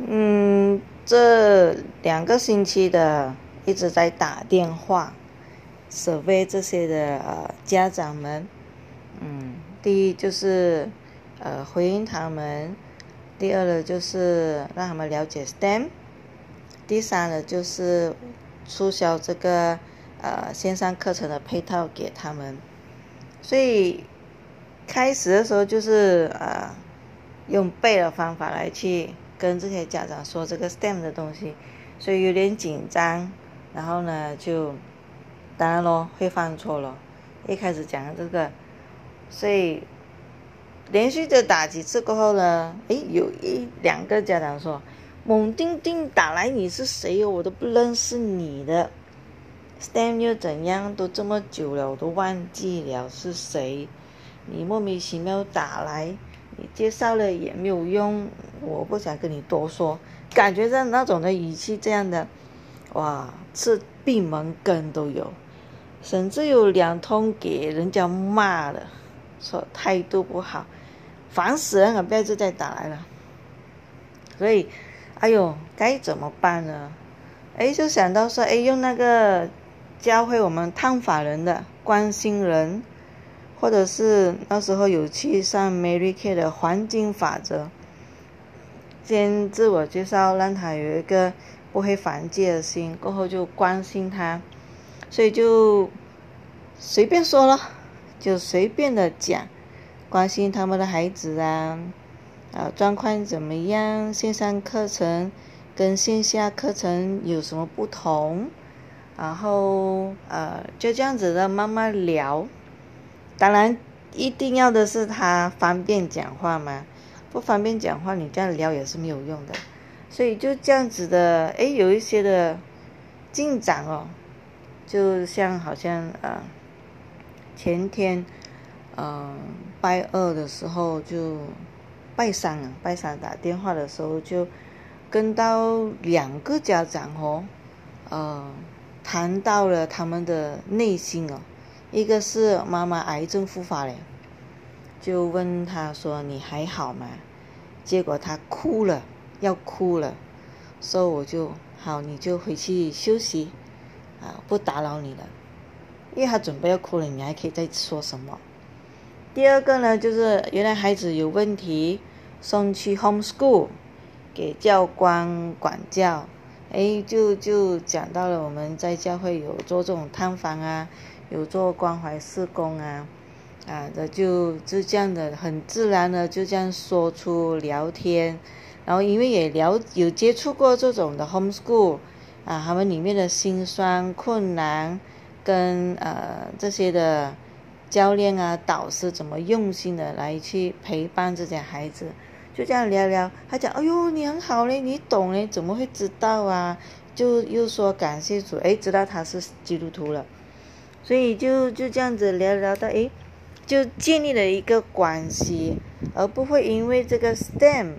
嗯，这两个星期的一直在打电话，survey 这些的呃家长们，嗯，第一就是呃回应他们，第二呢就是让他们了解 STEM，第三呢就是促销这个呃线上课程的配套给他们，所以开始的时候就是呃用背的方法来去。跟这些家长说这个 STEM 的东西，所以有点紧张，然后呢就，当然咯会犯错咯，一开始讲这个，所以连续的打几次过后呢，诶，有一两个家长说，猛丁丁打来你是谁哦，我都不认识你的，STEM 又怎样，都这么久了我都忘记了是谁，你莫名其妙打来。你介绍了也没有用，我不想跟你多说。感觉上那种的语气，这样的，哇，是闭门羹都有，甚至有两通给人家骂了，说态度不好，烦死人了，不要再打来了。所以，哎呦，该怎么办呢？哎，就想到说，哎，用那个教会我们烫法人的关心人。或者是那时候有去上 Mary Kay 的黄金法则，先自我介绍，让他有一个不会反击的心，过后就关心他，所以就随便说了，就随便的讲，关心他们的孩子啊，啊状况怎么样，线上课程跟线下课程有什么不同，然后呃就这样子的慢慢聊。当然，一定要的是他方便讲话嘛，不方便讲话，你这样聊也是没有用的。所以就这样子的，哎，有一些的进展哦，就像好像呃，前天，嗯，拜二的时候就拜三啊，拜三打电话的时候就跟到两个家长哦，呃，谈到了他们的内心哦。一个是妈妈癌症复发了，就问他说：“你还好吗？”结果他哭了，要哭了，说我就好，你就回去休息，啊，不打扰你了。因为他准备要哭了，你还可以再说什么？第二个呢，就是原来孩子有问题，送去 home school 给教官管教，哎，就就讲到了我们在教会有做这种探访啊。有做关怀施工啊，啊的就就这样的很自然的就这样说出聊天，然后因为也聊有接触过这种的 homeschool，啊他们里面的辛酸困难，跟呃这些的教练啊导师怎么用心的来去陪伴这些孩子，就这样聊聊，他讲哎呦你很好嘞，你懂嘞，怎么会知道啊？就又说感谢主，哎知道他是基督徒了。所以就就这样子聊聊到，诶，就建立了一个关系，而不会因为这个 STEM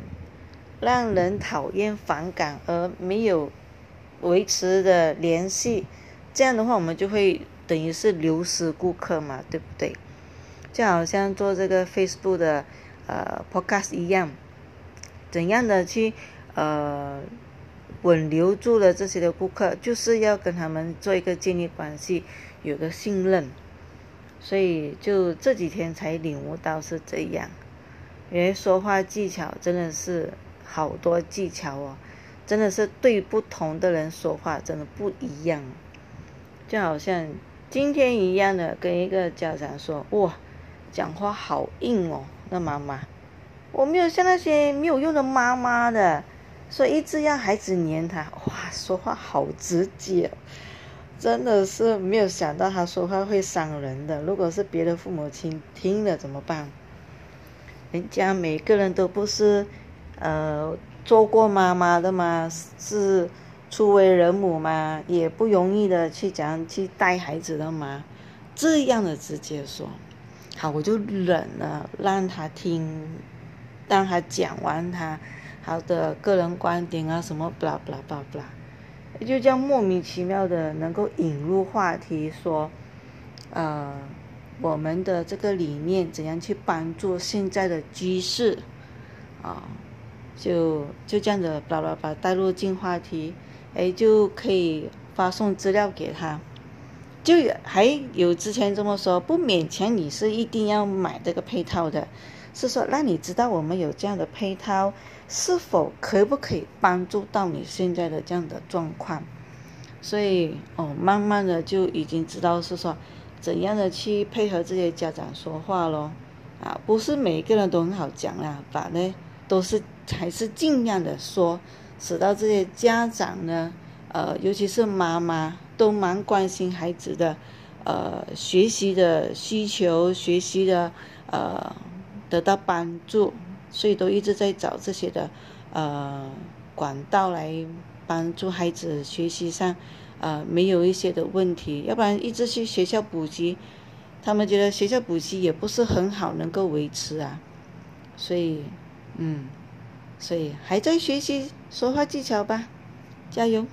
让人讨厌反感而没有维持的联系。这样的话，我们就会等于是流失顾客嘛，对不对？就好像做这个 Facebook 的呃 Podcast 一样，怎样的去呃稳留住了这些的顾客，就是要跟他们做一个建立关系。有个信任，所以就这几天才领悟到是这样。因为说话技巧真的是好多技巧哦，真的是对不同的人说话真的不一样。就好像今天一样的跟一个家长说，哇，讲话好硬哦，那妈妈，我没有像那些没有用的妈妈的，所以一直要孩子黏他，哇，说话好直接。真的是没有想到他说话会伤人的。如果是别的父母亲听了怎么办？人家每个人都不是，呃，做过妈妈的嘛，是初为人母嘛，也不容易的去讲去带孩子的嘛。这样的直接说，好，我就忍了，让他听，让他讲完他好的个人观点啊，什么，blah blah blah blah。就这样莫名其妙的能够引入话题，说，呃，我们的这个理念怎样去帮助现在的居士，啊，就就这样子叭叭叭带入进话题，哎，就可以发送资料给他。就还有之前这么说，不勉强你是一定要买这个配套的，是说让你知道我们有这样的配套，是否可不可以帮助到你现在的这样的状况。所以哦，慢慢的就已经知道是说怎样的去配合这些家长说话咯。啊，不是每个人都很好讲啦，反正都是还是尽量的说，使到这些家长呢，呃，尤其是妈妈。都蛮关心孩子的，呃，学习的需求，学习的，呃，得到帮助，所以都一直在找这些的，呃，管道来帮助孩子学习上，呃，没有一些的问题，要不然一直去学校补习，他们觉得学校补习也不是很好能够维持啊，所以，嗯，所以还在学习说话技巧吧，加油。